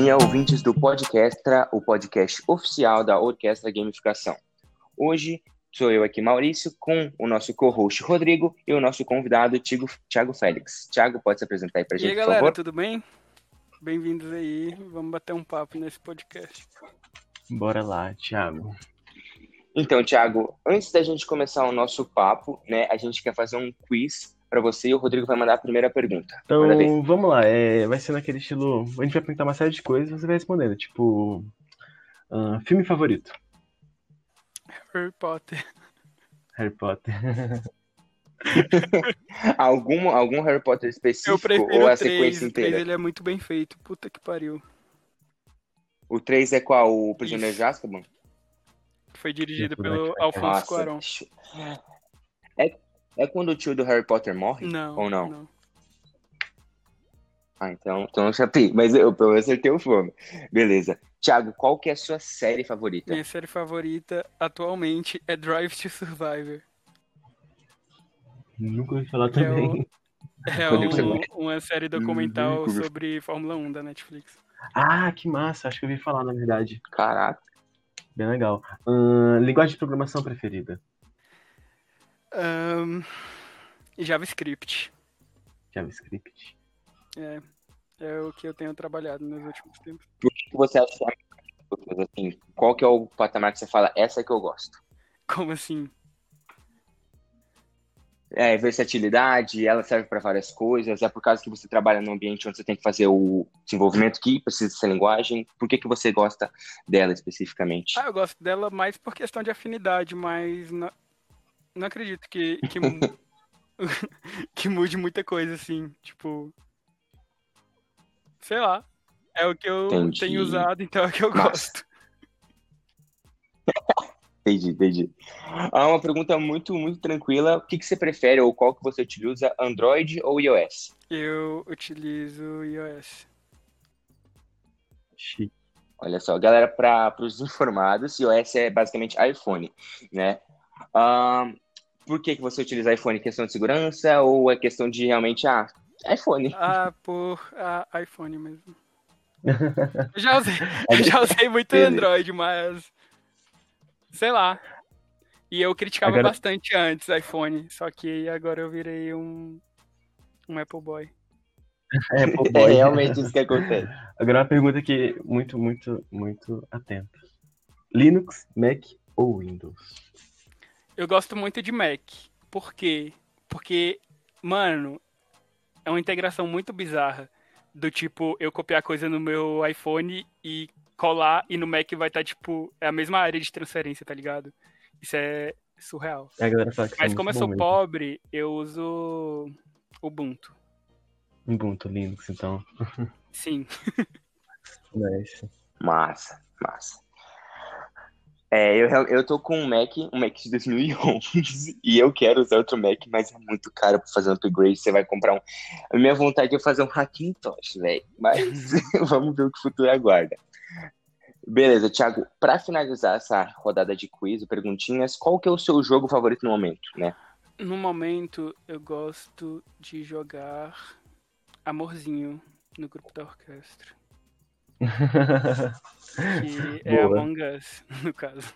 dia, ouvintes do Podcastra, o podcast oficial da Orquestra Gamificação. Hoje sou eu aqui, Maurício, com o nosso co-host Rodrigo e o nosso convidado Thiago Félix. Thiago, pode se apresentar aí pra gente, E aí, galera, por favor? tudo bem? Bem-vindos aí, vamos bater um papo nesse podcast. Bora lá, Thiago. Então, Thiago, antes da gente começar o nosso papo, né, a gente quer fazer um quiz para você e o Rodrigo vai mandar a primeira pergunta. Então, vamos lá. É, vai ser naquele estilo. A gente vai perguntar uma série de coisas e você vai respondendo. Tipo, ah, filme favorito? Harry Potter. Harry Potter. Algum, algum Harry Potter Eu específico prefiro ou a o 3, sequência o 3 inteira? ele é muito bem feito, puta que pariu. O 3 é qual? O Prisioneiro de Azkaban? Foi dirigido Sim, pelo Black Alfonso Nossa, Cuarón. É, é quando o tio do Harry Potter morre? Não, Ou não? não. Ah, então, então eu chapei. Mas eu pelo menos acertei o filme. Beleza. Thiago, qual que é a sua série favorita? Minha série favorita atualmente é Drive to Survivor. Nunca ouvi falar é, também. o- é um- gosta? uma série documental sobre Fórmula 1 da Netflix. Ah, que massa. Acho que eu ouvi falar, na verdade. Caraca. Bem legal. Ah, linguagem de programação preferida? Ahn, JavaScript. JavaScript. É, é o que eu tenho trabalhado nos últimos tempos. Por que que você acha assim, qual que é o patamar que você fala, essa é que eu gosto? Como assim? É versatilidade, ela serve para várias coisas, é por causa que você trabalha num ambiente onde você tem que fazer o desenvolvimento que precisa dessa linguagem. Por que, que você gosta dela especificamente? Ah, eu gosto dela mais por questão de afinidade, mas não, acredito que, que, que mude muita coisa, assim. Tipo. Sei lá. É o que eu Entendi. tenho usado, então é o que eu gosto. Entendi, entendi. Ah, uma pergunta muito, muito tranquila. O que, que você prefere ou qual que você utiliza, Android ou iOS? Eu utilizo iOS. Chique. Olha só, galera, para os informados, iOS é basicamente iPhone, né? Ah, por que, que você utiliza iPhone? Questão de segurança ou é questão de realmente, ah, iPhone? Ah, por ah, iPhone mesmo. Eu já usei, eu já usei muito Beleza. Android, mas. Sei lá. E eu criticava Agora- bastante antes iPhone, só que agora eu virei um, um Apple Boy. É, pô, É boy. realmente isso que acontece. Agora uma pergunta que muito, muito, muito atenta. Linux, Mac ou Windows? Eu gosto muito de Mac. Por quê? Porque, mano, é uma integração muito bizarra. Do tipo, eu copiar coisa no meu iPhone e colar, e no Mac vai estar, tipo, é a mesma área de transferência, tá ligado? Isso é surreal. A galera fala que isso é Mas como eu sou mesmo. pobre, eu uso Ubuntu. Ubuntu, Linux, então. Sim. Nice. Massa, massa. É, eu, eu tô com um Mac, um Mac de 2011, e eu quero usar outro Mac, mas é muito caro pra fazer um upgrade. Você vai comprar um. A minha vontade é fazer um Hackintosh, velho. Mas vamos ver o que o futuro aguarda. Beleza, Thiago, pra finalizar essa rodada de quiz, perguntinhas, qual que é o seu jogo favorito no momento, né? No momento, eu gosto de jogar Amorzinho no grupo da orquestra. Que é Boa. Among Us, no caso.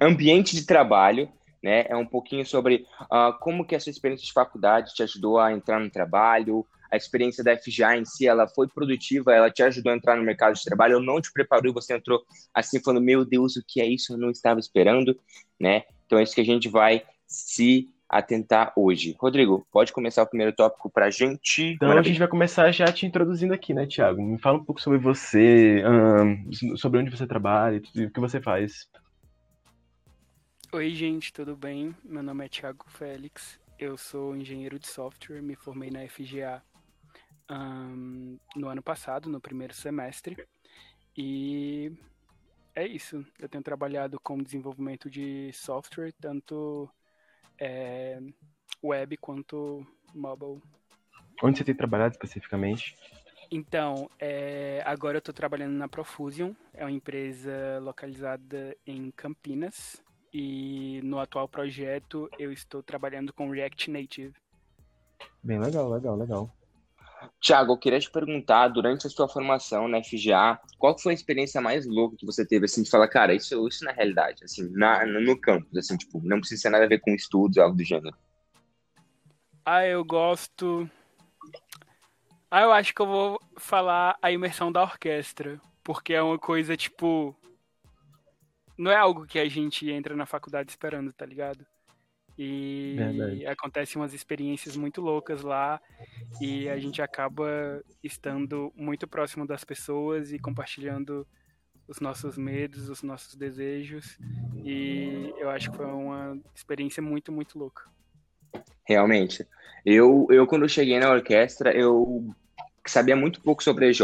ambiente de trabalho, né? É um pouquinho sobre ah, como que essa experiência de faculdade te ajudou a entrar no trabalho, a experiência da FGA em si, ela foi produtiva, ela te ajudou a entrar no mercado de trabalho, ou não te preparou e você entrou assim falando, meu Deus, o que é isso? Eu não estava esperando, né? Então é isso que a gente vai se atentar hoje. Rodrigo, pode começar o primeiro tópico pra gente? Então Manda a gente vai começar já te introduzindo aqui, né, Thiago? Me fala um pouco sobre você, ahn, sobre onde você trabalha e tudo, o que você faz. Oi, gente, tudo bem? Meu nome é Thiago Félix. Eu sou engenheiro de software, me formei na FGA ahn, no ano passado, no primeiro semestre. E é isso. Eu tenho trabalhado com desenvolvimento de software, tanto é, web quanto mobile. Onde você tem trabalhado especificamente? Então, é, agora eu estou trabalhando na Profusion, é uma empresa localizada em Campinas. E no atual projeto eu estou trabalhando com React Native. Bem legal, legal, legal. Tiago, eu queria te perguntar, durante a sua formação na FGA, qual foi a experiência mais louca que você teve, assim, de falar, cara, isso, isso na realidade, assim, na, no campus, assim, tipo, não precisa ter nada a ver com estudos, algo do gênero. Ah, eu gosto... Ah, eu acho que eu vou falar a imersão da orquestra, porque é uma coisa, tipo... Não é algo que a gente entra na faculdade esperando, tá ligado? E Verdade. acontecem umas experiências muito loucas lá e a gente acaba estando muito próximo das pessoas e compartilhando os nossos medos, os nossos desejos. E eu acho que foi uma experiência muito, muito louca. Realmente. Eu, eu quando cheguei na orquestra, eu sabia muito pouco sobre EJ,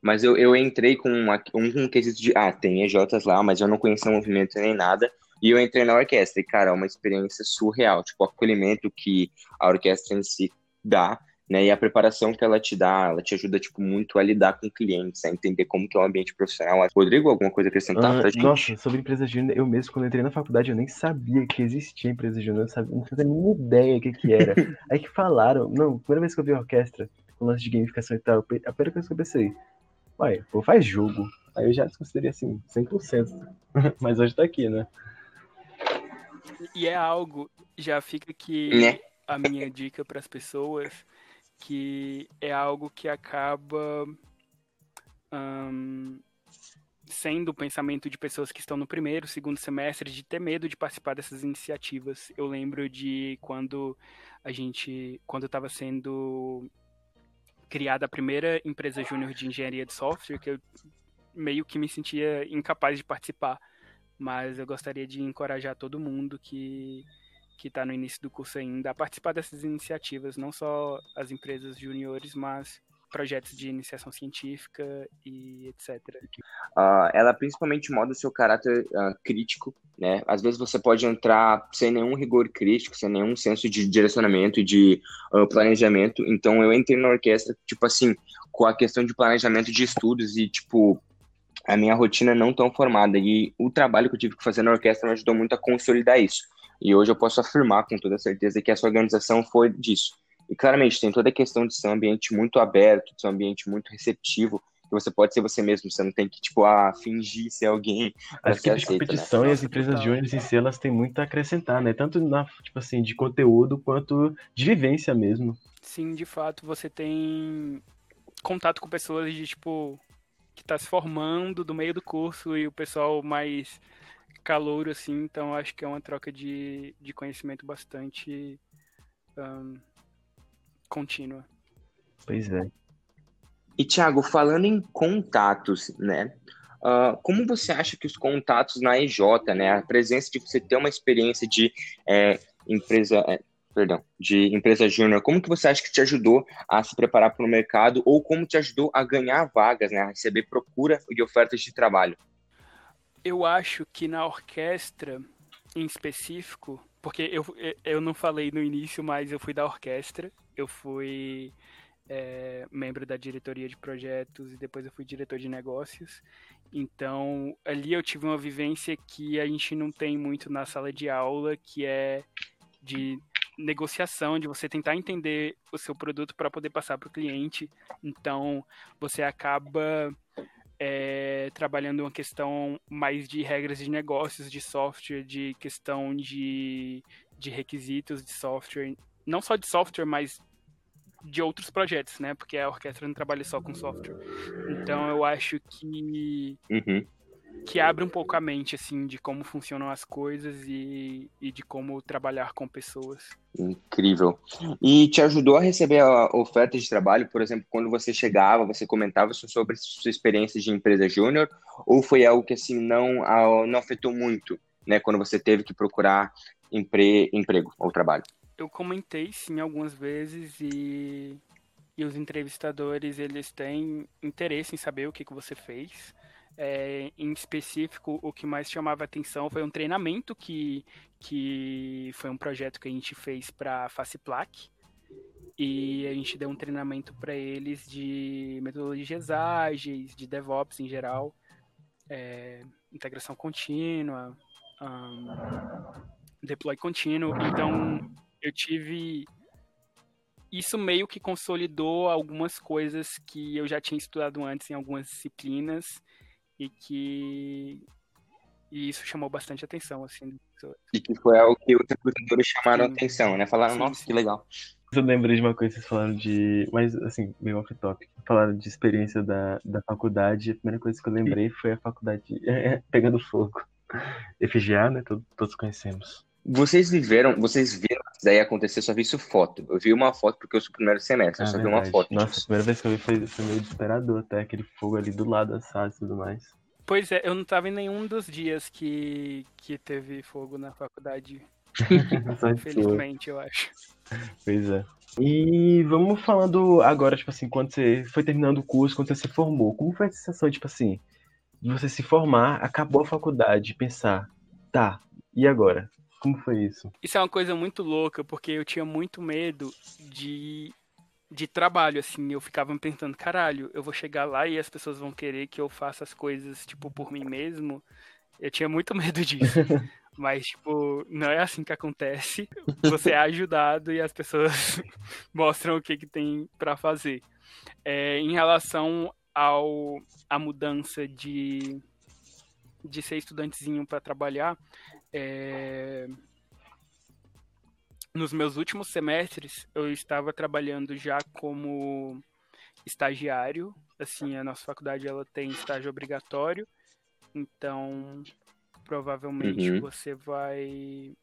mas eu, eu entrei com uma, um, um quesito de, ah, tem EJs lá, mas eu não conhecia o movimento nem nada. E eu entrei na orquestra, e, cara, é uma experiência surreal, tipo, o acolhimento que a orquestra em si dá, né, e a preparação que ela te dá, ela te ajuda, tipo, muito a lidar com clientes, a entender como que é o ambiente profissional. Rodrigo, alguma coisa a acrescentar uh, pra gente? Nossa, sobre empresa júnior, eu mesmo, quando entrei na faculdade, eu nem sabia que existia empresa júnior, eu sabia, não fazia nenhuma ideia o que que era. Aí que falaram, não, primeira vez que eu vi a orquestra, com lance de gamificação e tal, a primeira coisa que eu pensei, uai, pô, faz jogo. Aí eu já desconsiderei assim, 100%. Mas hoje tá aqui, né? E é algo, já fica aqui né? a minha dica para as pessoas, que é algo que acaba um, sendo o pensamento de pessoas que estão no primeiro, segundo semestre, de ter medo de participar dessas iniciativas. Eu lembro de quando a gente, quando estava sendo criada a primeira empresa júnior de engenharia de software, que eu meio que me sentia incapaz de participar mas eu gostaria de encorajar todo mundo que que está no início do curso ainda a participar dessas iniciativas, não só as empresas juniores, mas projetos de iniciação científica e etc. Uh, ela principalmente moda o seu caráter uh, crítico, né? Às vezes você pode entrar sem nenhum rigor crítico, sem nenhum senso de direcionamento e de uh, planejamento. Então eu entrei na orquestra, tipo assim, com a questão de planejamento de estudos e, tipo, a minha rotina não tão formada. E o trabalho que eu tive que fazer na orquestra me ajudou muito a consolidar isso. E hoje eu posso afirmar com toda certeza que essa organização foi disso. E claramente tem toda a questão de ser um ambiente muito aberto, de ser um ambiente muito receptivo, que você pode ser você mesmo, você não tem que, tipo, ah, fingir ser alguém. As equipes de competição né? e as empresas júniores em si, elas têm muito a acrescentar, né? Tanto na, tipo assim, de conteúdo quanto de vivência mesmo. Sim, de fato, você tem contato com pessoas de, tipo, que está se formando do meio do curso e o pessoal mais calouro, assim, então acho que é uma troca de, de conhecimento bastante um, contínua. Pois é. E, Thiago, falando em contatos, né? Uh, como você acha que os contatos na EJ, né? A presença de você ter uma experiência de é, empresa, é, perdão, de empresa júnior, como que você acha que te ajudou a se preparar para o mercado ou como te ajudou a ganhar vagas, né, a receber procura de ofertas de trabalho? Eu acho que na orquestra, em específico, porque eu, eu não falei no início, mas eu fui da orquestra, eu fui é, membro da diretoria de projetos e depois eu fui diretor de negócios. Então, ali eu tive uma vivência que a gente não tem muito na sala de aula, que é de negociação, de você tentar entender o seu produto para poder passar para o cliente. Então, você acaba é, trabalhando uma questão mais de regras de negócios, de software, de questão de, de requisitos de software, não só de software, mas de outros projetos, né? Porque a orquestra não trabalha só com software. Então, eu acho que uhum que abre um pouco a mente, assim, de como funcionam as coisas e, e de como trabalhar com pessoas. Incrível. E te ajudou a receber a oferta de trabalho, por exemplo, quando você chegava, você comentava sobre sua experiência de empresa júnior, ou foi algo que, assim, não, não afetou muito, né, quando você teve que procurar empre, emprego ou trabalho? Eu comentei, sim, algumas vezes e, e os entrevistadores, eles têm interesse em saber o que, que você fez, é, em específico, o que mais chamava atenção foi um treinamento que, que foi um projeto que a gente fez para a Faciplac. E a gente deu um treinamento para eles de metodologias ágeis, de DevOps em geral, é, integração contínua, um, deploy contínuo. Então, eu tive isso meio que consolidou algumas coisas que eu já tinha estudado antes em algumas disciplinas e que e isso chamou bastante atenção, assim. E que foi algo que os recrutadores chamaram sim. atenção, né? Falaram, sim, nossa, sim. que legal. Eu lembrei de uma coisa, vocês falaram de. Mas, assim, meio off-topic. Falaram de experiência da, da faculdade. A primeira coisa que eu lembrei foi a faculdade pegando fogo. FGA, né? Todos, todos conhecemos. Vocês viveram, vocês viram isso daí acontecer, só vi isso foto. Eu vi uma foto porque eu sou o primeiro semestre, eu só verdade. vi uma foto. Nossa, a primeira vez que eu vi foi, foi meio desesperador até, aquele fogo ali do lado da sala e tudo mais. Pois é, eu não estava em nenhum dos dias que, que teve fogo na faculdade. Infelizmente, eu acho. Pois é. E vamos falando agora, tipo assim, quando você foi terminando o curso, quando você se formou, como foi a sensação, tipo assim, de você se formar, acabou a faculdade, pensar, tá, e agora? Como foi isso? Isso é uma coisa muito louca, porque eu tinha muito medo de, de trabalho, assim. Eu ficava pensando, caralho, eu vou chegar lá e as pessoas vão querer que eu faça as coisas, tipo, por mim mesmo. Eu tinha muito medo disso. Mas, tipo, não é assim que acontece. Você é ajudado e as pessoas mostram o que, que tem para fazer. É, em relação ao a mudança de, de ser estudantezinho para trabalhar, é... Nos meus últimos semestres, eu estava trabalhando já como estagiário. Assim, a nossa faculdade ela tem estágio obrigatório, então provavelmente uhum. você vai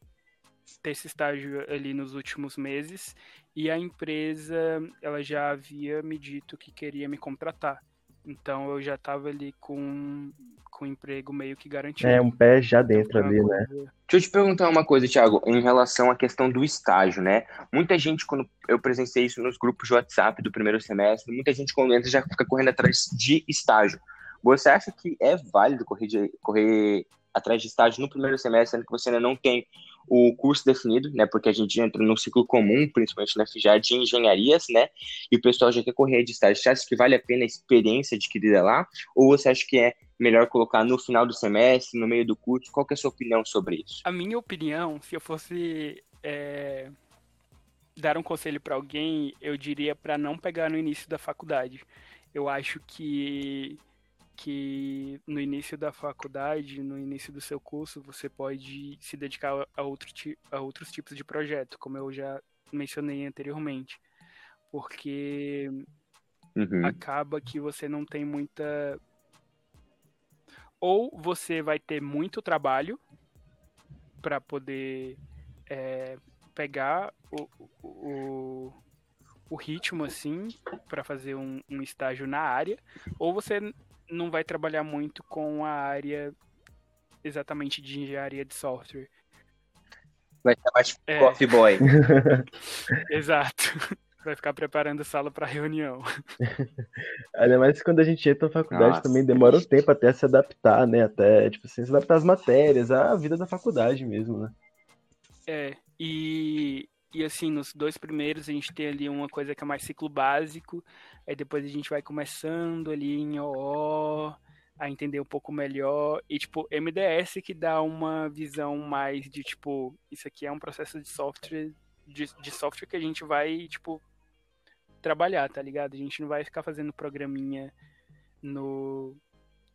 ter esse estágio ali nos últimos meses e a empresa ela já havia me dito que queria me contratar. Então eu já estava ali com com emprego meio que garantido. É, um pé já dentro então, ali, né? Deixa eu te perguntar uma coisa, Thiago, em relação à questão do estágio, né? Muita gente, quando eu presenciei isso nos grupos de WhatsApp do primeiro semestre, muita gente quando entra já fica correndo atrás de estágio. Você acha que é válido correr, de, correr atrás de estágio no primeiro semestre, sendo que você ainda não tem o curso definido, né? Porque a gente entra no ciclo comum, principalmente na FIJA, de engenharias, né? E o pessoal já quer correr de estágio. Você acha que vale a pena a experiência adquirida lá? Ou você acha que é melhor colocar no final do semestre, no meio do curso? Qual é a sua opinião sobre isso? A minha opinião, se eu fosse é, dar um conselho para alguém, eu diria para não pegar no início da faculdade. Eu acho que que no início da faculdade, no início do seu curso, você pode se dedicar a, outro, a outros tipos de projeto, como eu já mencionei anteriormente. Porque uhum. acaba que você não tem muita. Ou você vai ter muito trabalho para poder é, pegar o, o, o ritmo assim para fazer um, um, estágio na área, ou você não vai trabalhar muito com a área exatamente de engenharia de software. Vai ser mais é. coffee boy. Exato. Vai ficar preparando a sala para reunião. Ainda mais quando a gente entra na faculdade Nossa. também demora um tempo até se adaptar, né? Até, tipo assim, se adaptar às matérias, à vida da faculdade mesmo, né? É, e e assim, nos dois primeiros a gente tem ali uma coisa que é mais ciclo básico, aí depois a gente vai começando ali em OO, a entender um pouco melhor. E, tipo, MDS que dá uma visão mais de, tipo, isso aqui é um processo de software, de, de software que a gente vai, tipo, trabalhar, tá ligado? A gente não vai ficar fazendo programinha no,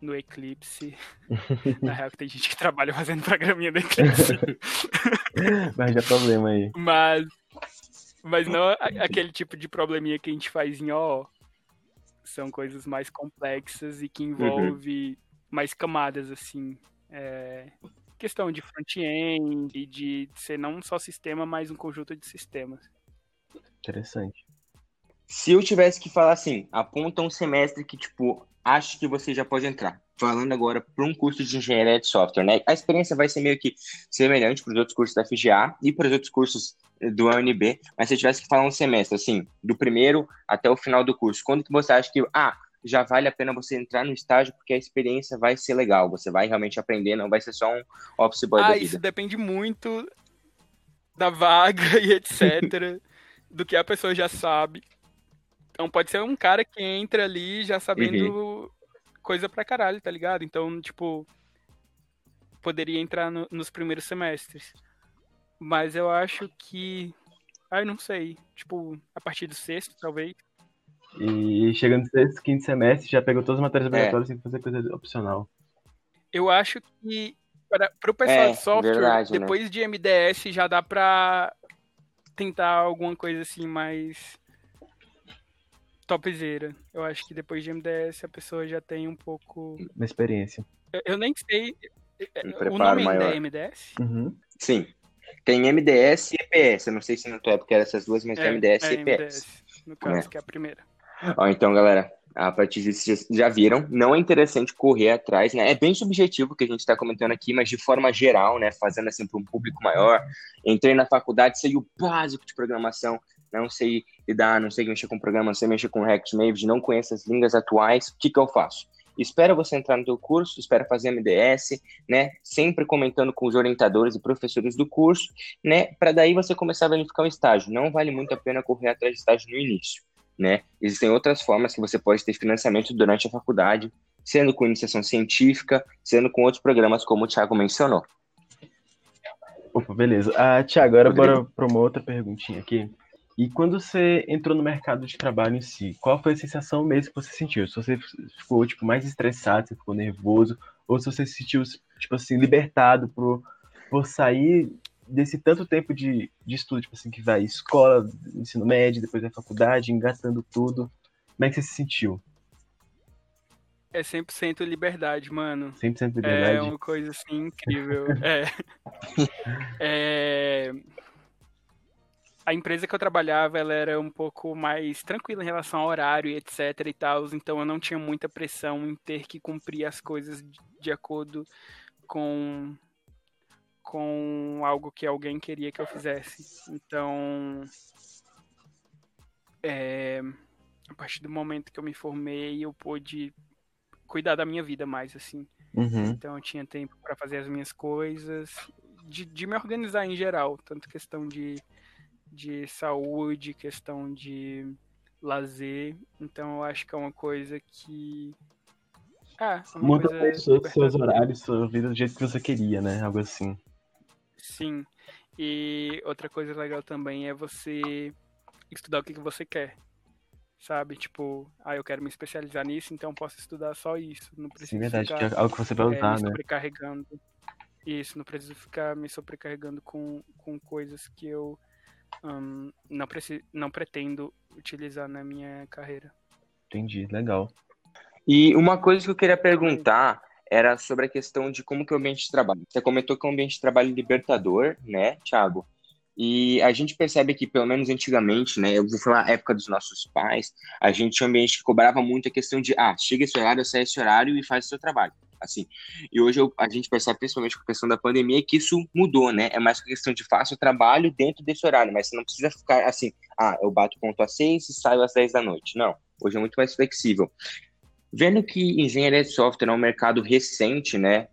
no Eclipse. Na real, que tem gente que trabalha fazendo programinha no Eclipse. mas já é problema aí. Mas, mas não aquele tipo de probleminha que a gente faz em O. São coisas mais complexas e que envolve uhum. mais camadas, assim. É, questão de front-end e de ser não só sistema, mas um conjunto de sistemas. Interessante. Se eu tivesse que falar assim, aponta um semestre que, tipo, acho que você já pode entrar. Falando agora para um curso de engenharia de software, né? A experiência vai ser meio que semelhante para os outros cursos da FGA e para os outros cursos do UNB, mas se tivesse que falar um semestre, assim, do primeiro até o final do curso, quando que você acha que, ah, já vale a pena você entrar no estágio porque a experiência vai ser legal, você vai realmente aprender, não vai ser só um office boy ah, da vida. isso depende muito da vaga e etc, do que a pessoa já sabe. Então pode ser um cara que entra ali já sabendo uhum. coisa pra caralho, tá ligado? Então, tipo, poderia entrar no, nos primeiros semestres. Mas eu acho que Ai, não sei. Tipo, a partir do sexto, talvez. E chegando no sexto, quinto semestre, já pegou todas as matérias obrigatórias, tem que fazer coisa opcional. Eu acho que para o pessoal É, de software, verdade, né? depois de MDS já dá pra tentar alguma coisa assim mais topzera. Eu acho que depois de MDS a pessoa já tem um pouco. Na experiência. Eu, eu nem sei. Um o preparo nome ainda maior. é MDS? Uhum. Sim. Tem MDS e EPS. Eu não sei se na tua época era essas duas, mas tem MDS é e EPS. no caso, É. que é a primeira. Ó, então, galera, a partir disso vocês já viram, não é interessante correr atrás, né? É bem subjetivo o que a gente está comentando aqui, mas de forma geral, né? Fazendo assim para um público maior. Entrei na faculdade, sei o básico de programação, não sei lidar, não sei mexer com programa, não sei mexer com React Native, não conheço as línguas atuais. O que, que eu faço? Espera você entrar no teu curso, espera fazer MDS, né? Sempre comentando com os orientadores e professores do curso, né? Para daí você começar a verificar um estágio. Não vale muito a pena correr atrás de estágio no início né? Existem outras formas que você pode ter financiamento durante a faculdade, sendo com iniciação científica, sendo com outros programas, como o Thiago mencionou. Opa, beleza. Ah, Tiago, agora Rodrigo. bora para uma outra perguntinha aqui. E quando você entrou no mercado de trabalho em si, qual foi a sensação mesmo que você sentiu? Se você ficou tipo mais estressado, se ficou nervoso, ou se você se sentiu tipo assim libertado por, por sair desse tanto tempo de, de estudo, tipo assim, que vai escola, ensino médio, depois da faculdade, engatando tudo. Como é que você se sentiu? É 100% liberdade, mano. 100% de É liberdade? uma coisa assim incrível. é. É, A empresa que eu trabalhava, ela era um pouco mais tranquila em relação ao horário e etc e tal, então eu não tinha muita pressão em ter que cumprir as coisas de- acordo com com algo que alguém queria que eu fizesse. Então, é, a partir do momento que eu me formei, eu pude cuidar da minha vida mais assim. Uhum. Então eu tinha tempo para fazer as minhas coisas, de, de me organizar em geral, tanto questão de, de saúde, questão de lazer. Então eu acho que é uma coisa que. Ah, é uma Muda coisa seus, horários, sua vida do jeito que você queria, né? Algo assim. Sim. E outra coisa legal também é você estudar o que, que você quer. Sabe? Tipo, ah, eu quero me especializar nisso, então posso estudar só isso. Não preciso Sim, verdade, que ficar é algo que você vai é, usar, me né? sobrecarregando. Isso, não preciso ficar me sobrecarregando com, com coisas que eu hum, não, preci não pretendo utilizar na minha carreira. Entendi, legal. E uma coisa que eu queria perguntar era sobre a questão de como que é o ambiente de trabalho. Você comentou que é um ambiente de trabalho libertador, né, Thiago? E a gente percebe que, pelo menos antigamente, né, eu vou falar a época dos nossos pais, a gente tinha um ambiente que cobrava muito a questão de, ah, chega esse horário, sai esse horário e faz o seu trabalho, assim. E hoje eu- a gente percebe, principalmente com a questão da pandemia, que isso mudou, né? É mais questão de o trabalho dentro desse horário, mas você não precisa ficar assim, ah, eu bato ponto às seis e saio às dez da noite. Não, hoje é muito mais flexível. Vendo que engenharia de software é um mercado recente, né?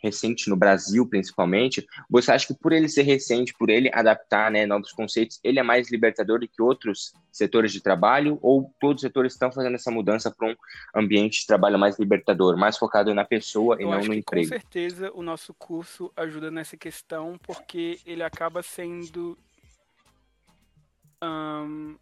Recente no Brasil, principalmente, você acha que por ele ser recente, por ele adaptar né, novos conceitos, ele é mais libertador do que outros setores de trabalho? Ou todos os setores estão fazendo essa mudança para um ambiente de trabalho mais libertador, mais focado na pessoa e Eu não acho no que emprego? com certeza o nosso curso ajuda nessa questão porque ele acaba sendo hum,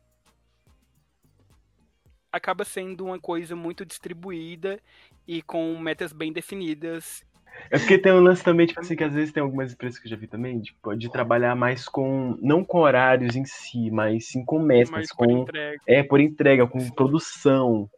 acaba sendo uma coisa muito distribuída e com metas bem definidas. É porque tem um lance também, tipo assim, que às vezes tem algumas empresas que eu já vi também, tipo, de trabalhar mais com, não com horários em si, mas sim com metas, Mas com, entrega. é, por entrega, com produção.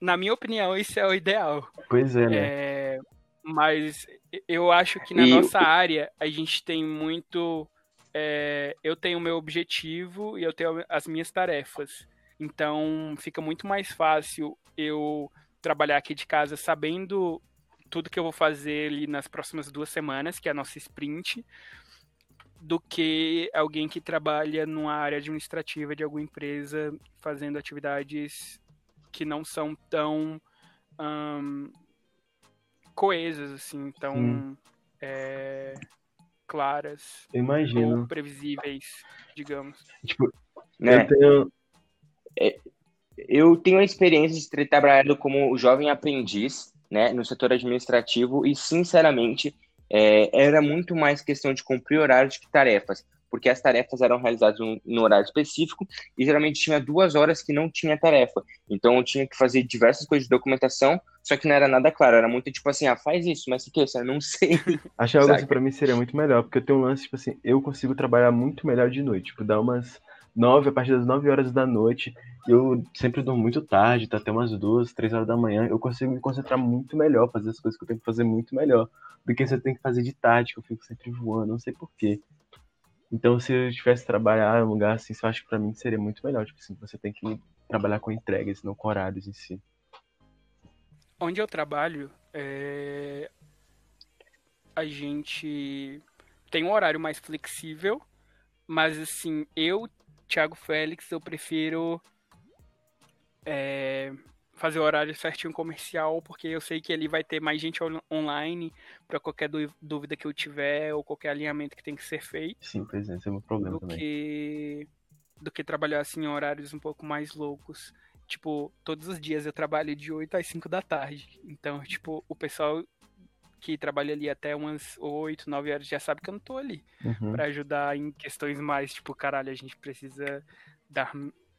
Na minha opinião, isso é o ideal. Pois é, né? É, mas eu acho que na E- nossa área a gente tem muito. é, eu tenho o meu objetivo e eu tenho as minhas tarefas. Então fica muito mais fácil eu trabalhar aqui de casa sabendo tudo que eu vou fazer ali nas próximas duas semanas, que é a nossa sprint, do que alguém que trabalha numa área administrativa de alguma empresa fazendo atividades que não são tão ahn, coesas, assim, tão Sim. é, claras Eu imagino. ou previsíveis, digamos. Tipo, Né? eu tenho. Eu tenho a experiência de ter trabalhado como jovem aprendiz, né, no setor administrativo e, sinceramente, é, era muito mais questão de cumprir horários que tarefas. porque as tarefas eram realizadas no, no, horário específico e geralmente tinha duas horas que não tinha tarefa. Então eu tinha que fazer diversas coisas de documentação, só que não era nada claro, era muito tipo assim, ah, faz isso, mas o que? Eu não sei. Achei algo assim pra mim seria muito melhor, porque eu tenho um lance, tipo assim, eu consigo trabalhar muito melhor de noite, tipo, dar umas nove, a partir das nove horas da noite, eu sempre durmo muito tarde, tá até umas duas, três horas da manhã, eu consigo me concentrar muito melhor, fazer as coisas que eu tenho que fazer muito melhor, do que você tem que fazer de tarde, que eu fico sempre voando, não sei porquê. Então, se eu tivesse trabalhar em um lugar assim, eu acho que pra mim seria muito melhor, tipo assim, você tem que trabalhar com entregas, não com horários em si. Onde eu trabalho, é... a gente tem um horário mais flexível, mas assim, eu Thiago Félix, eu prefiro é, fazer o horário certinho comercial, porque eu sei que ali vai ter mais gente on online para qualquer dúvida que eu tiver ou qualquer alinhamento que tem que ser feito. Sim, pois é, esse é o meu problema do também. Que, do que trabalhar assim em horários um pouco mais loucos. Tipo, todos os dias eu trabalho de 8 às 5 da tarde. Então, tipo, o pessoal que trabalha ali até umas 8, 9 horas já sabe que eu não tô ali. Uhum. para ajudar em questões mais, tipo, caralho, a gente precisa dar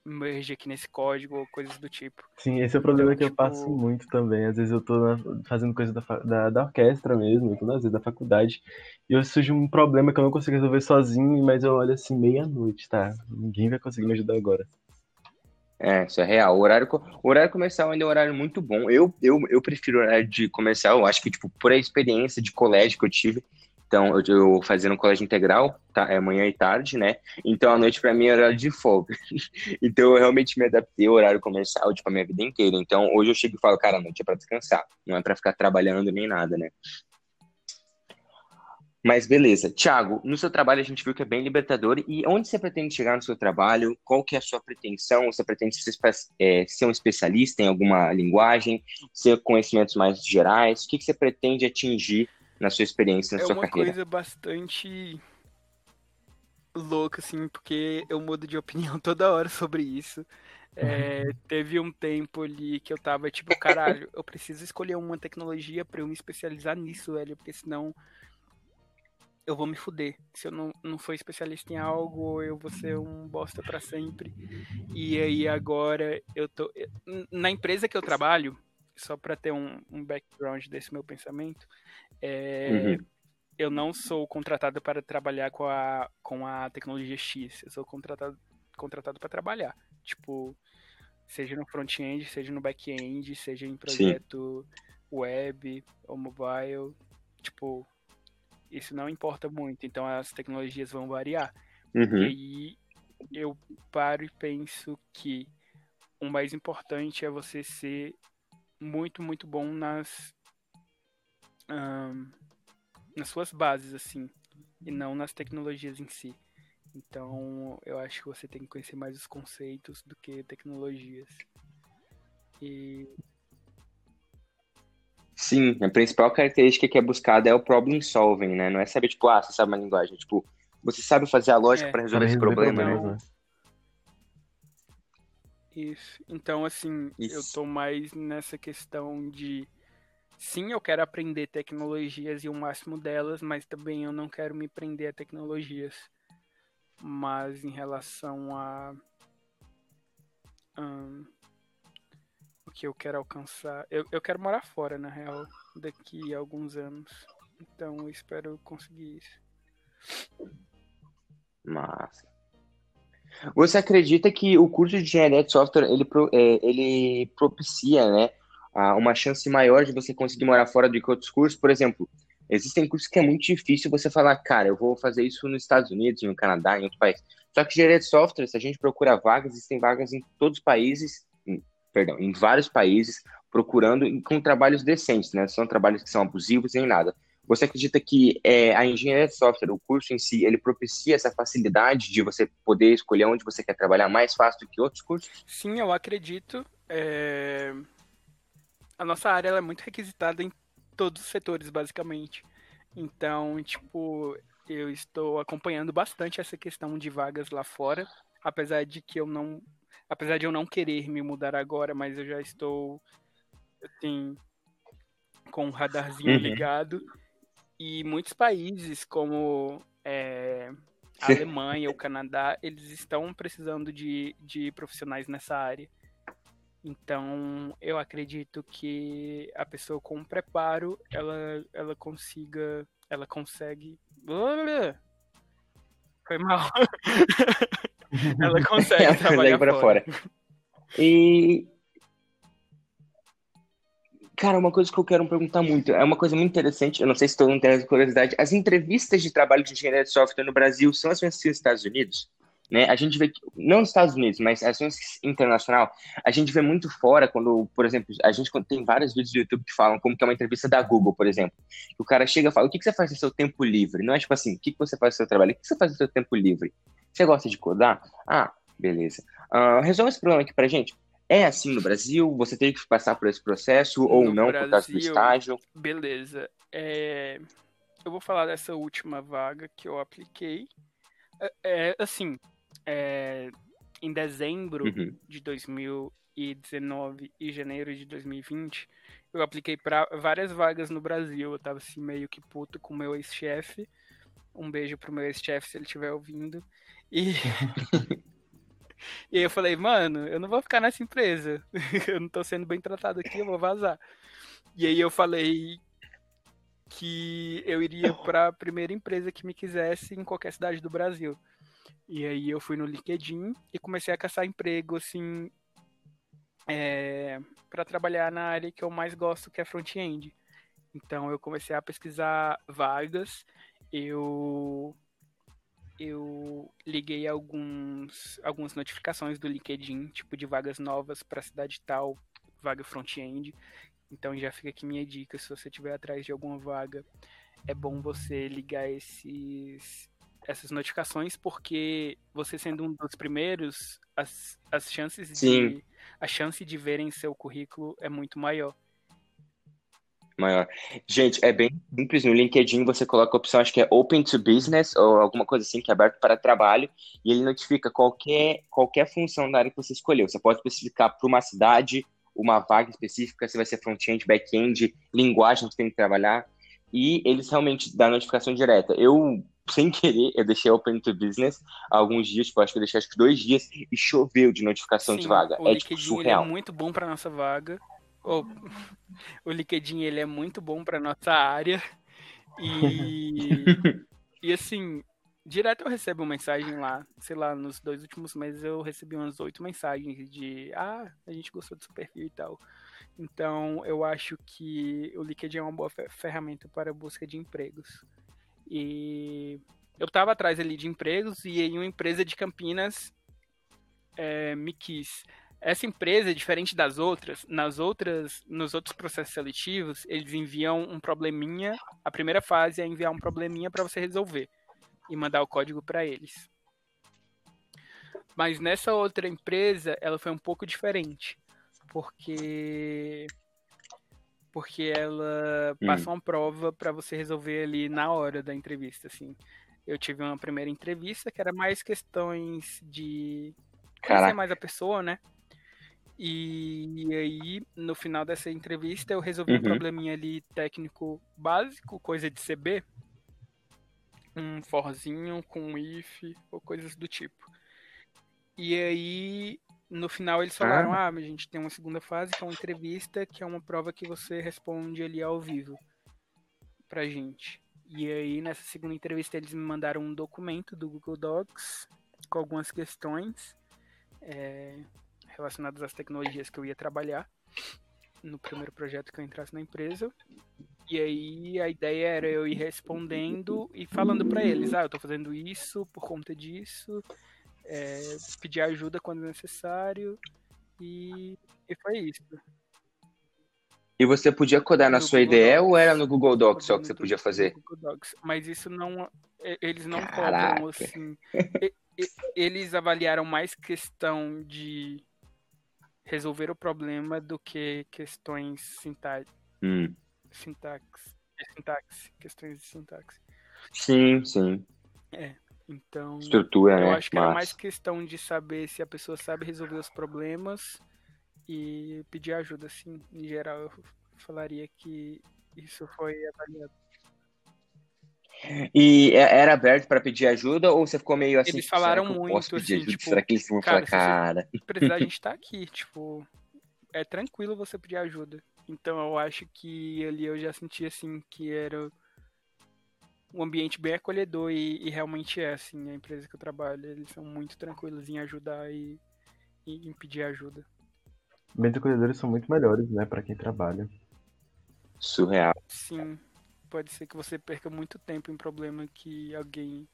merge aqui nesse código ou coisas do tipo. Sim, esse é o problema então, que tipo... eu passo muito também. Às vezes eu tô na, fazendo coisa da, da, da, orquestra mesmo, às vezes da faculdade, e eu surge um problema que eu não consigo resolver sozinho, mas eu olho assim, meia-noite, tá? Ninguém vai conseguir me ajudar agora. É, isso é real. O horário, o horário comercial ainda é um horário muito bom. Eu, eu, eu prefiro o horário de comercial, eu acho que, tipo, por a experiência de colégio que eu tive, então, eu, eu fazia no colégio integral, tá, é manhã e tarde, né? Então, a noite para mim era horário de folga. então, eu realmente me adaptei ao horário comercial, tipo, a minha vida inteira. Então, hoje eu chego e falo, cara, a noite é para descansar, não é para ficar trabalhando nem nada, né? Mas beleza. Tiago, no seu trabalho a gente viu que é bem libertador. E onde você pretende chegar no seu trabalho? Qual que é a sua pretensão? Você pretende ser, é, ser um especialista em alguma linguagem? Ser conhecimentos mais gerais? O que, que você pretende atingir na sua experiência, na é sua carreira? É uma coisa bastante louca, assim, porque eu mudo de opinião toda hora sobre isso. É, teve um tempo ali que eu tava tipo, caralho, eu preciso escolher uma tecnologia para eu me especializar nisso, velho, porque senão eu vou me fuder. Se eu não, não for especialista em algo, eu vou ser um bosta para sempre. E aí agora eu tô. Na empresa que eu trabalho, só para ter um, um, background desse meu pensamento, é, uhum. eu não sou contratado para trabalhar com a, com a tecnologia X. Eu sou contratado, contratado para trabalhar. Tipo, seja no front-end, seja no back-end, seja em projeto Sim. web ou mobile. Tipo, isso não importa muito, então as tecnologias vão variar. Uhum. E aí eu paro e penso que o mais importante é você ser muito, muito bom nas, um, nas suas bases, assim, e não nas tecnologias em si. Então, eu acho que você tem que conhecer mais os conceitos do que tecnologias. E Sim, a principal característica que é buscada é o problem solving, né? Não é saber, tipo, ah, você sabe uma linguagem. Tipo, você sabe fazer a lógica é, para resolver esse problema, né? Isso. Então, assim, Isso. eu tô mais nessa questão de. Sim, eu quero aprender tecnologias e o máximo delas, mas também eu não quero me prender a tecnologias. Mas em relação a. Um, que eu quero alcançar. Eu, eu quero morar fora, na real, daqui a alguns anos. Então eu espero conseguir isso. Massa. Você acredita que o curso de engenharia de software ele, é, ele propicia, né, uma chance maior de você conseguir morar fora do que outros cursos? Por exemplo, existem cursos que é muito difícil você falar, cara, eu vou fazer isso nos Estados Unidos, no Canadá, em outro país. Só que engenharia de software, se a gente procura vagas, existem vagas em todos os países, perdão, em vários países, procurando com trabalhos decentes, né? São trabalhos que são abusivos nem nada. Você acredita que é, a engenharia de software, o curso em si, ele propicia essa facilidade de você poder escolher onde você quer trabalhar mais fácil do que outros cursos? Sim, eu acredito. É... A nossa área é muito requisitada em todos os setores, basicamente. Então, tipo, eu estou acompanhando bastante essa questão de vagas lá fora, apesar de que eu não apesar de eu não querer me mudar agora, mas eu já estou assim com o radarzinho uhum. ligado e muitos países como é, a Alemanha, o Canadá, eles estão precisando de, de profissionais nessa área. Então, eu acredito que a pessoa com preparo, ela, ela consiga, ela consegue... Foi mal. ela consegue ela trabalhar para fora. fora. E Cara, uma coisa que eu quero perguntar muito, é uma coisa muito interessante, eu não sei se todo mundo tem essa curiosidade, as entrevistas de trabalho de engenharia de software no Brasil são as mesmas que nos Estados Unidos? Né? A gente vê, que, não nos Estados Unidos, mas as mesmas internacional, a gente vê muito fora quando, por exemplo, a gente tem vários vídeos do YouTube que falam como que é uma entrevista da Google, por exemplo. O cara chega e fala, o que, que você faz no seu tempo livre? Não é tipo assim, o que, que você faz no seu trabalho? O que, que você faz no seu tempo livre? Você gosta de codar? Ah, beleza. Uh, resolve esse problema aqui pra gente. É assim no Brasil? Você teve que passar por esse processo ou No não por causa do Brasil, estágio? Beleza. É, Eu vou falar dessa última vaga que eu apliquei. É, é, assim, é, em dezembro Uhum. de 2019 e janeiro de 2020, eu apliquei para várias vagas no Brasil. Eu tava assim meio que puto com o meu ex-chefe. Um beijo pro meu ex-chefe se ele estiver ouvindo. E... e aí eu falei, mano, eu não vou ficar nessa empresa. eu não tô sendo bem tratado aqui, eu vou vazar. E aí eu falei que eu iria para a primeira empresa que me quisesse em qualquer cidade do Brasil. E aí eu fui no LinkedIn e comecei a caçar emprego assim é, para trabalhar na área que eu mais gosto, que é front-end. Então eu comecei a pesquisar vagas, eu eu liguei alguns algumas notificações do LinkedIn, tipo de vagas novas para cidade tal, vaga front-end. Então já fica aqui minha dica, se você estiver atrás de alguma vaga, é bom você ligar esses essas notificações, porque você sendo um dos primeiros, as, as chances Sim. de a chance de verem seu currículo é muito maior. Maior. Gente, é bem simples. No LinkedIn você coloca a opção, acho que é Open to Business ou alguma coisa assim, que é aberto para trabalho, e ele notifica qualquer, qualquer função da área que você escolheu. Você pode especificar para uma cidade, uma vaga específica, se vai ser front-end, back-end, linguagem que tem que trabalhar, e eles realmente dão notificação direta. Eu, sem querer, eu deixei Open to Business alguns dias, tipo, acho que eu deixei acho que dois dias, e choveu de notificação de Sim, vaga. o É tipo LinkedIn é surreal. muito bom para nossa vaga. O, o LinkedIn ele é muito bom para nossa área. E, e assim, direto eu recebo uma mensagem lá, sei lá, nos dois últimos meses eu recebi umas oito mensagens de ah, a gente gostou do seu perfil e tal. Então eu acho que o LinkedIn é uma boa fe- ferramenta para busca de empregos. E eu tava atrás ali de empregos e aí uma empresa de Campinas é, me quis. Essa empresa, diferente das outras, nas outras, nos outros processos seletivos, eles enviam um probleminha. A primeira fase é enviar um probleminha para você resolver e mandar o código para eles. Mas nessa outra empresa, ela foi um pouco diferente, porque porque ela Hum. passou uma prova para você resolver ali na hora da entrevista, assim. Eu tive uma primeira entrevista que era mais questões de conhecer Caraca. mais a pessoa, né? E aí, no final dessa entrevista, eu resolvi um Uhum. probleminha ali técnico básico, coisa de CB. Um forzinho com um if ou coisas do tipo. E aí, no final, eles falaram: ah, a gente tem uma segunda fase, que é uma entrevista, que é uma prova que você responde ali ao vivo pra gente. E aí, nessa segunda entrevista, eles me mandaram um documento do Google Docs com algumas questões é, relacionadas às tecnologias que eu ia trabalhar no primeiro projeto que eu entrasse na empresa. E aí a ideia era eu ir respondendo e falando para eles, ah, eu tô fazendo isso por conta disso, é, pedir ajuda quando necessário e, e foi isso. E você podia codar na No sua Google IDE Docs. ou era no Google Docs só que você podia fazer? Google Docs. Mas isso não. Eles não Caraca. cobram assim. Eles avaliaram mais questão de resolver o problema do que questões sinta Hum. sintaxe. Sintaxe. Questões de sintaxe. Sim, sim. Então. Estrutura, Eu né? acho que era mais Massa. questão de saber se a pessoa sabe resolver os problemas e pedir ajuda, assim. Em geral, eu falaria que isso foi avaliado. E é, era aberto para pedir ajuda ou você ficou meio assim? Eles falaram muito, posso pedir assim, ajuda? Tipo, será que eles vão cara, falar, cara? Se precisar, a gente tá aqui, tipo, é tranquilo você pedir ajuda. Então eu acho que ali eu já senti assim que era um ambiente bem acolhedor e, e realmente é assim a empresa que eu trabalho, eles são muito tranquilos em ajudar e, e em pedir ajuda. Ambientes acolhedores são muito melhores, né, para quem trabalha. Surreal. Sim pode ser que você perca muito tempo em problema que alguém,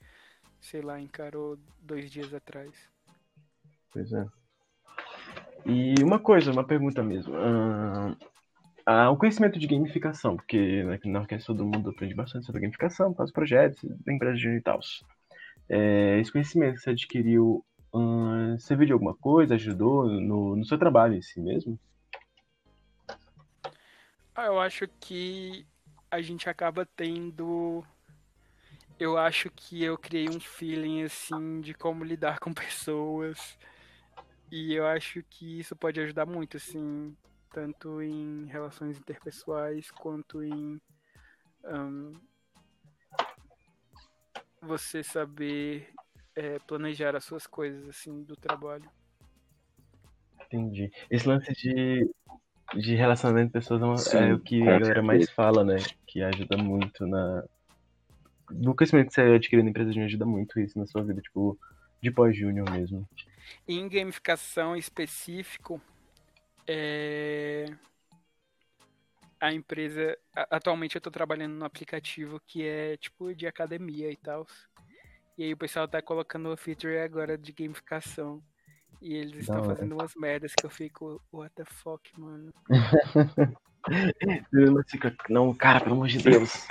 sei lá, encarou dois dias atrás. Pois é. E uma coisa, uma pergunta mesmo. Uh, uh, o conhecimento de gamificação, porque né, na orquestra todo mundo aprende bastante sobre gamificação, faz projetos, empresas e tal. É, esse conhecimento você adquiriu uh, serviu de alguma coisa, ajudou no, no seu trabalho em si mesmo? Ah, eu acho que a gente acaba tendo. Eu acho que eu criei um feeling assim de como lidar com pessoas. E eu acho que isso pode ajudar muito, assim, tanto em relações interpessoais quanto em um, você saber é, planejar as suas coisas assim do trabalho. Entendi. Esse lance de de relacionamento de pessoas é Sim, é o que a galera mais fala, né? Que ajuda muito na. No crescimento que você adquiriu na empresa de ajuda muito isso na sua vida, tipo, de pós-júnior mesmo. Em gamificação específico, é... a empresa. Atualmente eu tô trabalhando no aplicativo que é tipo de academia e tal. E aí o pessoal tá colocando o feature agora de gamificação. E eles estão fazendo umas merdas que eu fico, what the fuck, mano. não, cara, pelo amor de Deus.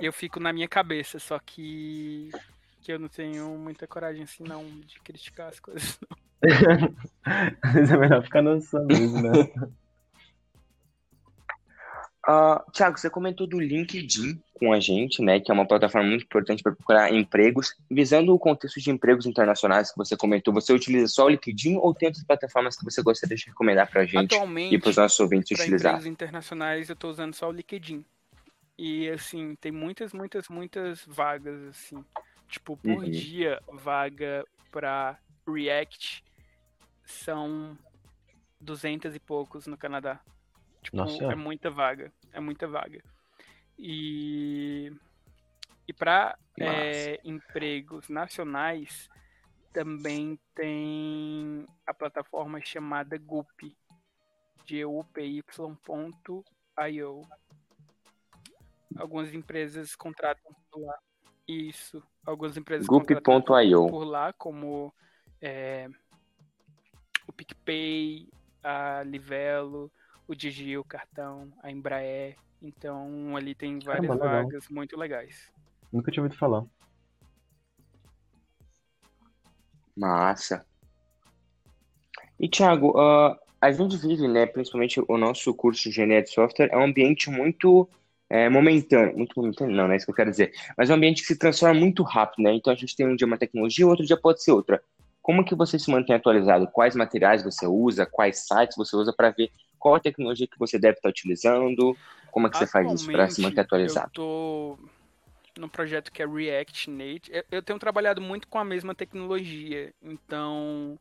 eu fico na minha cabeça, só que que eu não tenho muita coragem assim não de criticar as coisas. Mas é melhor ficar no mesmo, né? Uh, Tiago, você comentou do LinkedIn com a gente, né, que é uma plataforma muito importante para procurar empregos. Visando o contexto de empregos internacionais que você comentou, você utiliza só o LinkedIn ou tem outras plataformas que você gostaria de recomendar para a gente Atualmente, e para os nossos ouvintes utilizar? empregos internacionais eu estou usando só o LinkedIn. E, assim, tem muitas, muitas, muitas vagas, assim. Tipo, por uhum. dia, vaga para React são duzentas e poucos no Canadá. Tipo, Nossa. é muita vaga. É muita vaga. E, e para é, empregos nacionais também tem a plataforma chamada Gup, G-U-P-Y.io. Algumas empresas contratam por lá. Isso. Algumas empresas Gup.io. por lá, como é, o PicPay, a Livelo, o Digi, o Cartão, a Embraer. Então ali tem várias Caramba, vagas muito legais. Nunca tinha ouvido falar. Massa. E Thiago, uh, a gente vive, né, principalmente o nosso curso de engenharia de software, é um ambiente muito é, momentâneo, muito momentâneo, não, não é isso que eu quero dizer, mas é um ambiente que se transforma muito rápido, né? Então a gente tem um dia uma tecnologia, outro dia pode ser outra. Como que você se mantém atualizado? Quais materiais você usa? Quais sites você usa para ver qual a tecnologia que você deve estar utilizando? Como é que você faz isso para se manter atualizado? Eu tô num projeto que é React Native. Eu tenho trabalhado muito com a mesma tecnologia, então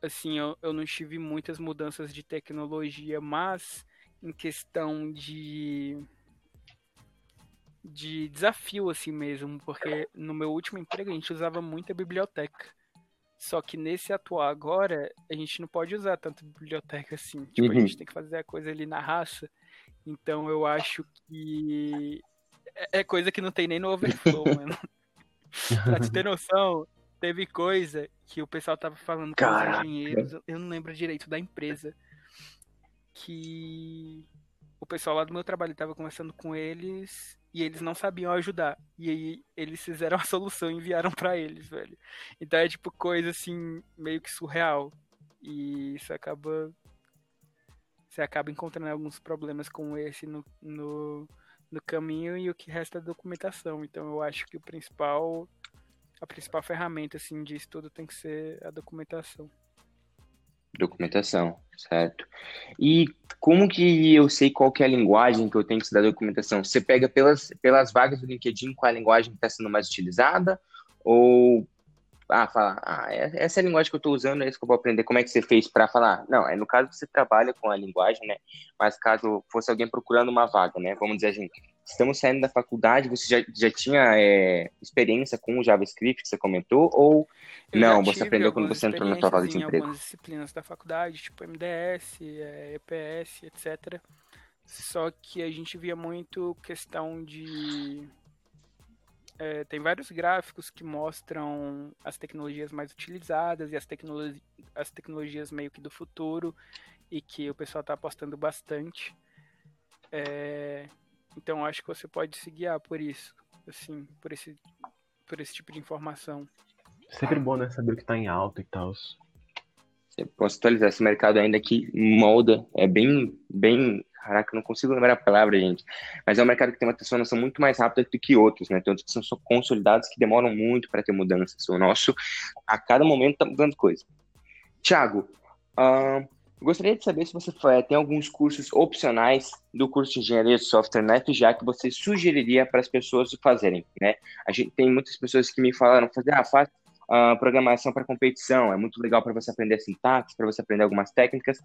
assim, eu, eu não tive muitas mudanças de tecnologia, mas em questão de de desafio assim mesmo, porque no meu último emprego a gente usava muita biblioteca. Só que nesse atual agora, a gente não pode usar tanto biblioteca assim. Tipo, uhum. a gente tem que fazer a coisa ali na raça. Então eu acho que é, é coisa que não tem nem no Overflow, mano. pra te ter noção, teve coisa que o pessoal tava falando com os engenheiros, eu não lembro direito da empresa, que o pessoal lá do meu trabalho tava conversando com eles e eles não sabiam ajudar. E aí eles fizeram a solução e enviaram para eles, velho. Então é tipo coisa assim, meio que surreal. E isso acaba. Você acaba encontrando alguns problemas com esse no, no, no caminho e o que resta é documentação. Então eu acho que o principal. A principal ferramenta assim, de estudo tem que ser a documentação. Documentação, certo. E Como que eu sei qual que é a linguagem que eu tenho que estudar documentação? Você pega pelas, pelas vagas do LinkedIn qual é a linguagem que está sendo mais utilizada? Ou ah, fala, ah, é, essa é a linguagem que eu estou usando, é isso que eu vou aprender. Como é que você fez para falar? Não, é no caso você trabalha com a linguagem, né? Mas caso fosse alguém procurando uma vaga, né? Vamos dizer assim, estamos saindo da faculdade, você já, já tinha é, experiência com o JavaScript que você comentou? Ou eu não, você aprendeu quando você entrou na sua vaga de emprego? algumas disciplinas da faculdade, tipo MDS, é, EPS, etc. Só que a gente via muito questão de é, tem vários gráficos que mostram as tecnologias mais utilizadas e as, tecnologi as tecnologias meio que do futuro e que o pessoal está apostando bastante. É, então acho que você pode se guiar por isso, assim, por esse, por esse tipo de informação. Sempre bom, né? Saber o que está em alta e tal. Posso atualizar esse mercado ainda que molda, é bem, bem Caraca, não consigo lembrar a palavra, gente. Mas é um mercado que tem uma transformação muito mais rápida do que outros, né? Tem outros que são consolidados que demoram muito para ter mudanças. O nosso, a cada momento, está mudando coisa. Tiago, uh, gostaria de saber se você tem alguns cursos opcionais do curso de Engenharia de Software na FGA que você sugeriria para as pessoas fazerem, né? A gente tem muitas pessoas que me falaram, fazer, ah, faz uh, programação para competição, é muito legal para você aprender sintaxe, para você aprender algumas técnicas.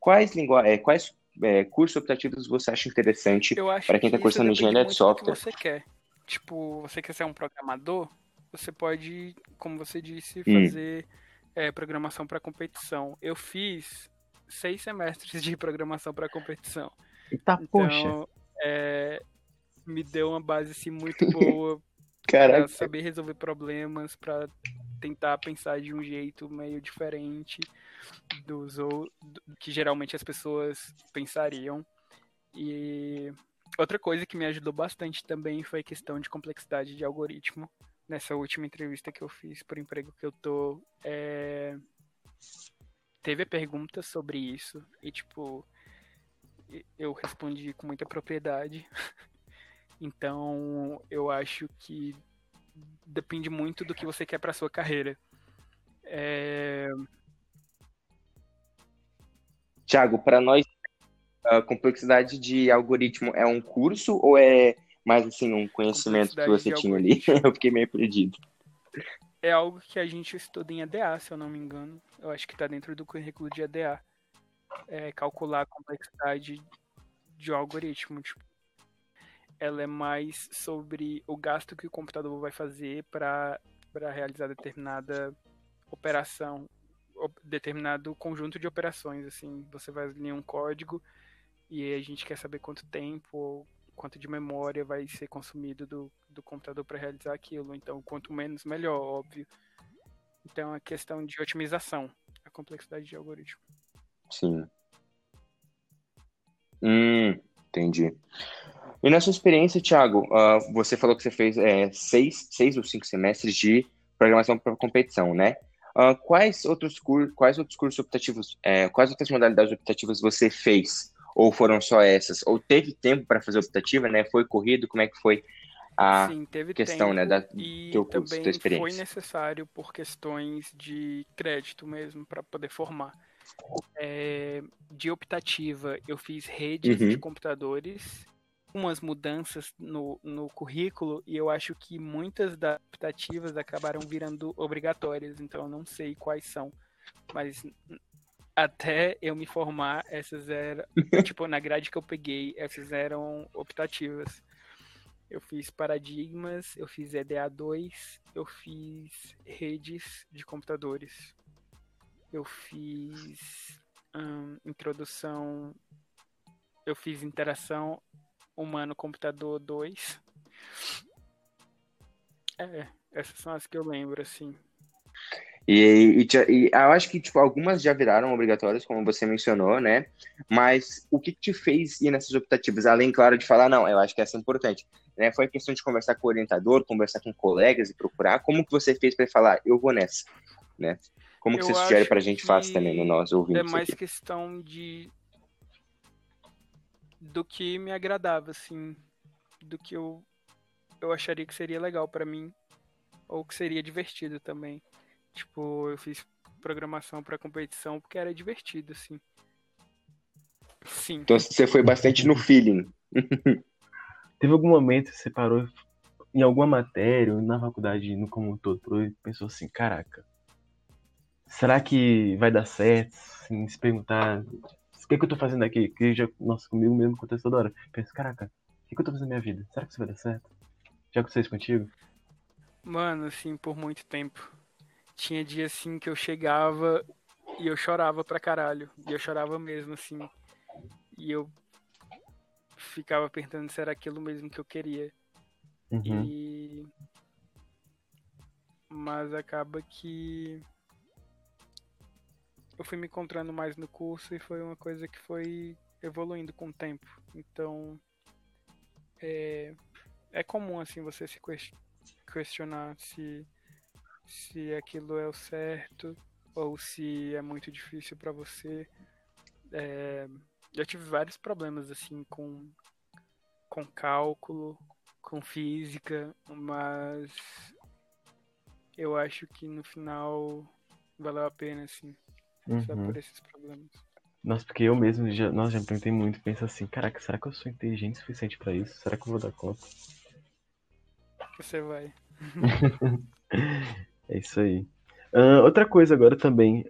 Quais, lingu... É, quais é, cursos optativos você acha interessante para quem está cursando engenharia de software? Que você quer. Tipo, você quer ser um programador, você pode, como você disse, hum. fazer hum. é, programação para competição. Eu fiz seis semestres de programação para competição. Eita, então, poxa. É, me deu uma base assim, muito boa para saber resolver problemas, para tentar pensar de um jeito meio diferente dos ou que geralmente as pessoas pensariam. E outra coisa que me ajudou bastante também foi a questão de complexidade de algoritmo. Nessa última entrevista que eu fiz por emprego que eu tô, é... teve a pergunta sobre isso e tipo eu respondi com muita propriedade. Então, eu acho que depende muito do que você quer para sua carreira. É... Tiago, para nós, a complexidade de algoritmo é um curso ou é mais assim um conhecimento que você tinha ali? eu fiquei meio perdido. É algo que a gente estuda em ADA, se eu não me engano. Eu acho que está dentro do currículo de ADA. É calcular a complexidade de um algoritmo. Tipo, ela é mais sobre o gasto que o computador vai fazer para realizar determinada operação, determinado conjunto de operações. Assim, você vai ler um código e a gente quer saber quanto tempo, quanto de memória vai ser consumido do, do computador para realizar aquilo. Então, quanto menos, melhor, óbvio. Então, é questão de otimização, a complexidade de algoritmo. Sim. Hum, entendi. E na sua experiência, Thiago, uh, você falou que você fez é, seis, seis ou cinco semestres de programação para competição, né? Uh, quais, outros cur quais outros cursos optativos, é, quais outras modalidades optativas você fez? Ou foram só essas? Ou teve tempo para fazer optativa, né? Foi corrido? Como é que foi a Sim, questão, né, da e teu curso, também experiência? foi necessário por questões de crédito mesmo para poder formar. É, de optativa, eu fiz redes uhum. de computadores umas mudanças no, no currículo e eu acho que muitas das optativas acabaram virando obrigatórias, então eu não sei quais são. Mas até eu me formar, essas eram. tipo, na grade que eu peguei, essas eram optativas. Eu fiz paradigmas, eu fiz EDA2, eu fiz redes de computadores. Eu fiz hum, introdução, eu fiz interação Humano Computador 2. É, essas são as que eu lembro, assim. E, e, e, eu acho que tipo, algumas já viraram obrigatórias, como você mencionou, né? Mas o que te fez ir nessas optativas? Além, claro, de falar, não, eu acho que essa é importante. Né? Foi a questão de conversar com o orientador, conversar com colegas e procurar. Como que você fez para falar, eu vou nessa? Né? Como que eu você sugere para a gente faça também no nosso ouvindo? É mais aqui? questão de do que me agradava, assim, do que eu, eu acharia que seria legal para mim ou que seria divertido também. Tipo, eu fiz programação para competição porque era divertido, assim. Sim. Então você foi bastante no feeling. Teve algum momento que você parou em alguma matéria, ou na faculdade no como um todo, e pensou assim, caraca, será que vai dar certo? Assim, se perguntar, o que, é que eu tô fazendo aqui? Que já, nossa, comigo mesmo acontece toda hora. Penso, caraca, o que, é que eu tô fazendo na minha vida? Será que isso vai dar certo? Já aconteceu isso contigo? Mano, assim, por muito tempo. Tinha dia assim que eu chegava e eu chorava pra caralho. E eu chorava mesmo, assim. E eu ficava perguntando se era aquilo mesmo que eu queria. Uhum. E. Mas acaba que. Eu fui me encontrando mais no curso e foi uma coisa que foi evoluindo com o tempo. Então. É, é comum, assim, você se questionar se, se aquilo é o certo ou se é muito difícil para você. É, já tive vários problemas, assim, com, com cálculo, com física, mas eu acho que no final valeu a pena, assim, só Uhum. por esses problemas. Nossa, porque eu mesmo já, nossa, já me perguntei muito, penso assim, caraca, será que eu sou inteligente o suficiente pra isso? Será que eu vou dar conta? Você vai. É isso aí. Ahn, outra coisa agora também.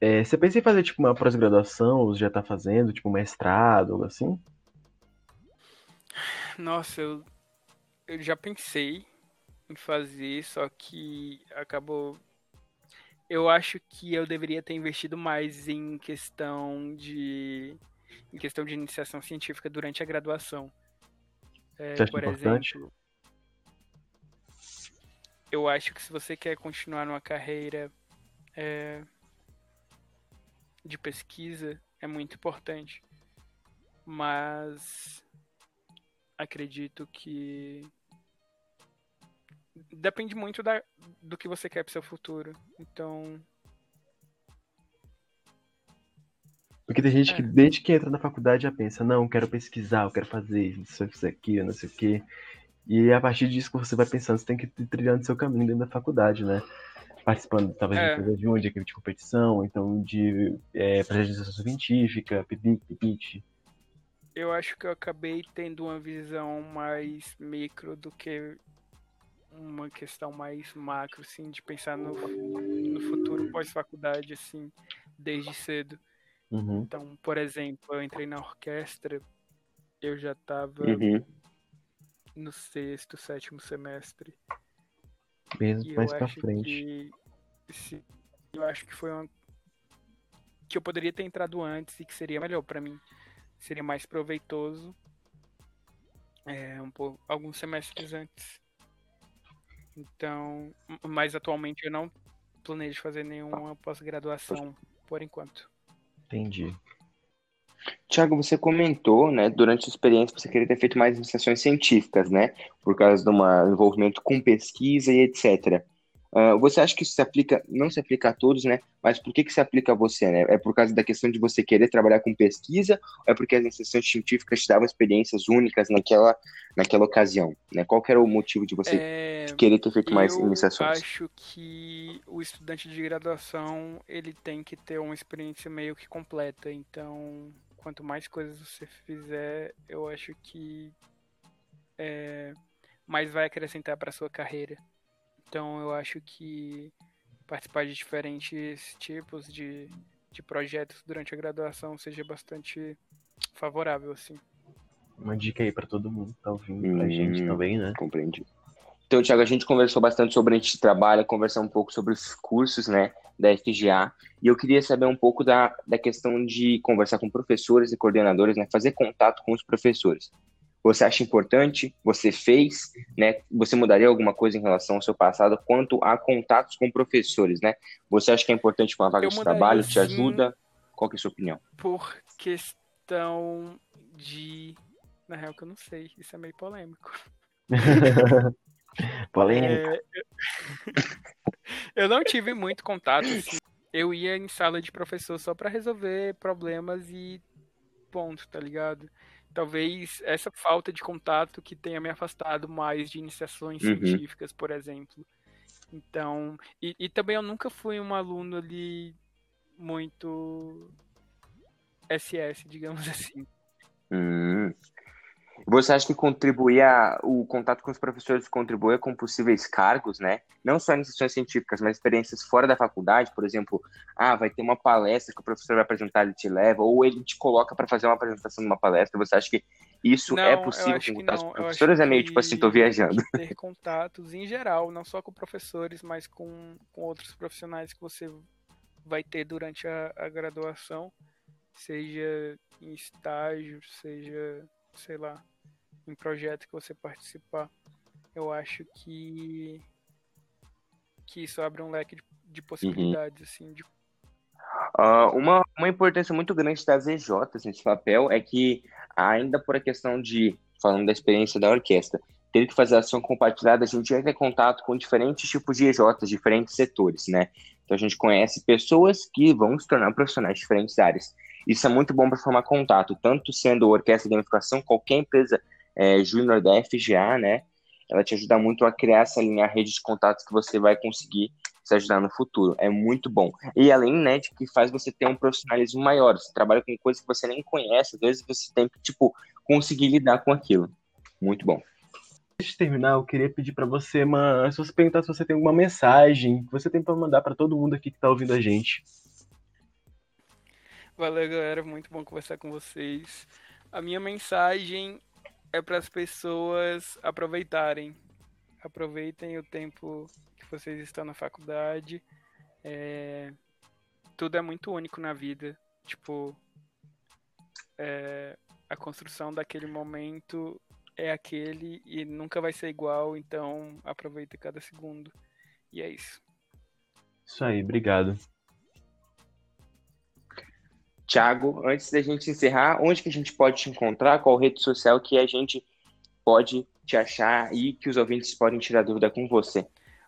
é, você pensa em fazer tipo uma pós-graduação, ou já tá fazendo, tipo um mestrado, algo assim? Nossa, eu, eu já pensei em fazer, só que acabou. Eu acho que eu deveria ter investido mais em questão de em questão de iniciação científica durante a graduação. É, por importante? exemplo, eu acho que se você quer continuar numa carreira é, de pesquisa, é muito importante. Mas acredito que depende muito da, do que você quer para seu futuro. Então, Porque tem gente que É. desde que entra na faculdade já pensa, não, eu quero pesquisar, eu quero fazer isso, isso aqui, não sei o quê. E a partir disso que você vai pensando, você tem que ir trilhando seu caminho dentro da faculdade, né? Participando talvez É. de coisa de um, equipe de competição, então de é, iniciação científica, PIBIC, PIBIT. eu acho que eu acabei tendo uma visão mais micro do que uma questão mais macro, assim, de pensar no, no futuro pós-faculdade, assim, desde cedo. Uhum. Então, por exemplo, eu entrei na orquestra, eu já estava Uhum. No sexto, sétimo semestre. Mesmo E mais pra frente. que se- eu acho que foi uma que eu poderia ter entrado antes e que seria melhor pra mim. Seria mais proveitoso é, um pouco, alguns semestres antes. Então, mas atualmente eu não planejo fazer nenhuma pós-graduação por enquanto. Entendi. Tiago, você comentou, né, durante a experiência, você queria ter feito mais iniciações científicas, né, por causa de um envolvimento com pesquisa e etc. Ah, você acha que isso se aplica, não se aplica a todos, né, mas por que que se aplica a você, né? É por causa da questão de você querer trabalhar com pesquisa ou é porque as iniciações científicas te davam experiências únicas naquela, naquela ocasião, né? Qual que era o motivo de você É, querer ter feito mais eu iniciações? acho que o estudante de graduação ele tem que ter uma experiência meio que completa. Então, quanto mais coisas você fizer, eu acho que é, mais vai acrescentar para sua carreira. Então, eu acho que participar de diferentes tipos de, de projetos durante a graduação seja bastante favorável, assim. Uma dica aí pra todo mundo que tá ouvindo, pra gente Hum. também, né? Compreendi. Então, Thiago, a gente conversou bastante sobre a gente trabalha, conversar um pouco sobre os cursos, né, da FGA, e eu queria saber um pouco da, da questão de conversar com professores e coordenadores, né, fazer contato com os professores. Você acha importante? Você fez, né? Você mudaria alguma coisa em relação ao seu passado quanto a contatos com professores, né? Você acha que é importante uma vaga Eu de trabalho? Te ajuda? Qual que é a sua opinião? Por questão de. Na real, que eu não sei, isso é meio polêmico. Polêmica. É, eu... não tive muito contato, assim. Eu ia em sala de professor só pra resolver problemas e ponto, tá ligado? Talvez essa falta de contato que tenha me afastado mais de iniciações Uhum. científicas, por exemplo. Então, e, e também eu nunca fui um aluno ali muito SS, digamos assim. Hum. Você acha que contribuir a, o contato com os professores contribui com possíveis cargos, né? Não só em sessões científicas, mas experiências fora da faculdade, por exemplo, ah, vai ter uma palestra que o professor vai apresentar, ele te leva, ou ele te coloca para fazer uma apresentação de uma palestra. Você acha que isso não, é possível com contato com professores? É meio tipo assim, tô viajando. Ter contatos em geral, não só com professores, mas com, com outros profissionais que você vai ter durante a, a graduação, seja em estágio, seja sei lá, em projeto que você participar, eu acho que que isso abre um leque de, de possibilidades, uhum. assim, de... Uh, uma, uma importância muito grande das EJs nesse papel é que, ainda por a questão de, falando da experiência da orquestra, ter que fazer ação compartilhada, a gente vai ter contato com diferentes tipos de EJs, diferentes setores, né? Então a gente conhece pessoas que vão se tornar profissionais de diferentes áreas. Isso é muito bom para formar contato, tanto sendo orquestra de gamificação, qualquer empresa é, júnior da FGA, né? Ela te ajuda muito a criar essa linha, rede de contatos que você vai conseguir se ajudar no futuro. É muito bom. E além, né, de que faz você ter um profissionalismo maior. Você trabalha com coisas que você nem conhece, às vezes você tem que, tipo, conseguir lidar com aquilo. Muito bom. Antes de terminar, eu queria pedir para você uma. Se você perguntar se você tem alguma mensagem que você tem para mandar para todo mundo aqui que tá ouvindo a gente. Valeu, galera. Muito bom conversar com vocês. A minha mensagem é para as pessoas aproveitarem. Aproveitem o tempo que vocês estão na faculdade. É... Tudo é muito único na vida. Tipo, é... a construção daquele momento é aquele e nunca vai ser igual. Então, aproveite cada segundo. E é isso. Isso aí, obrigado. Tiago, antes da gente encerrar, onde que a gente pode te encontrar? Qual rede social que a gente pode te achar e que os ouvintes podem tirar dúvida com você?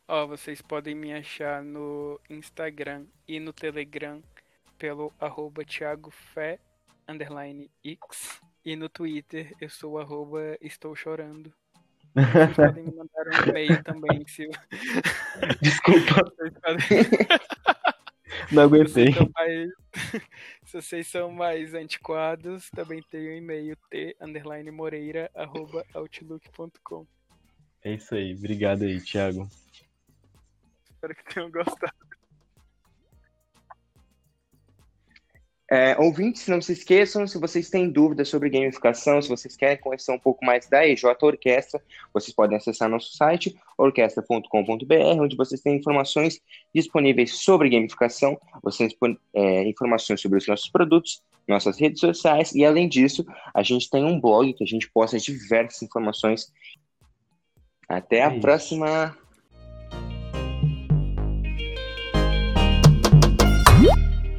Ó, oh, vocês podem me achar no Instagram e no Telegram pelo arroba underline x. E no Twitter eu sou arroba estou chorando. Vocês podem me mandar um e-mail também, se... Desculpa. Vocês podem... Não aguentei. Mais... Se vocês são mais antiquados, também tem o e-mail t underline moreira arroba outlook.com. É isso aí. Obrigado aí, Thiago. Espero que tenham gostado. É, ouvintes, não se esqueçam, se vocês têm dúvidas sobre gamificação, se vocês querem conhecer um pouco mais da EJ Orquestra, vocês podem acessar nosso site, orquestra.com.br, onde vocês têm informações disponíveis sobre gamificação, vocês é, informações sobre os nossos produtos, nossas redes sociais, e além disso, a gente tem um blog que a gente posta diversas informações. Até a é próxima!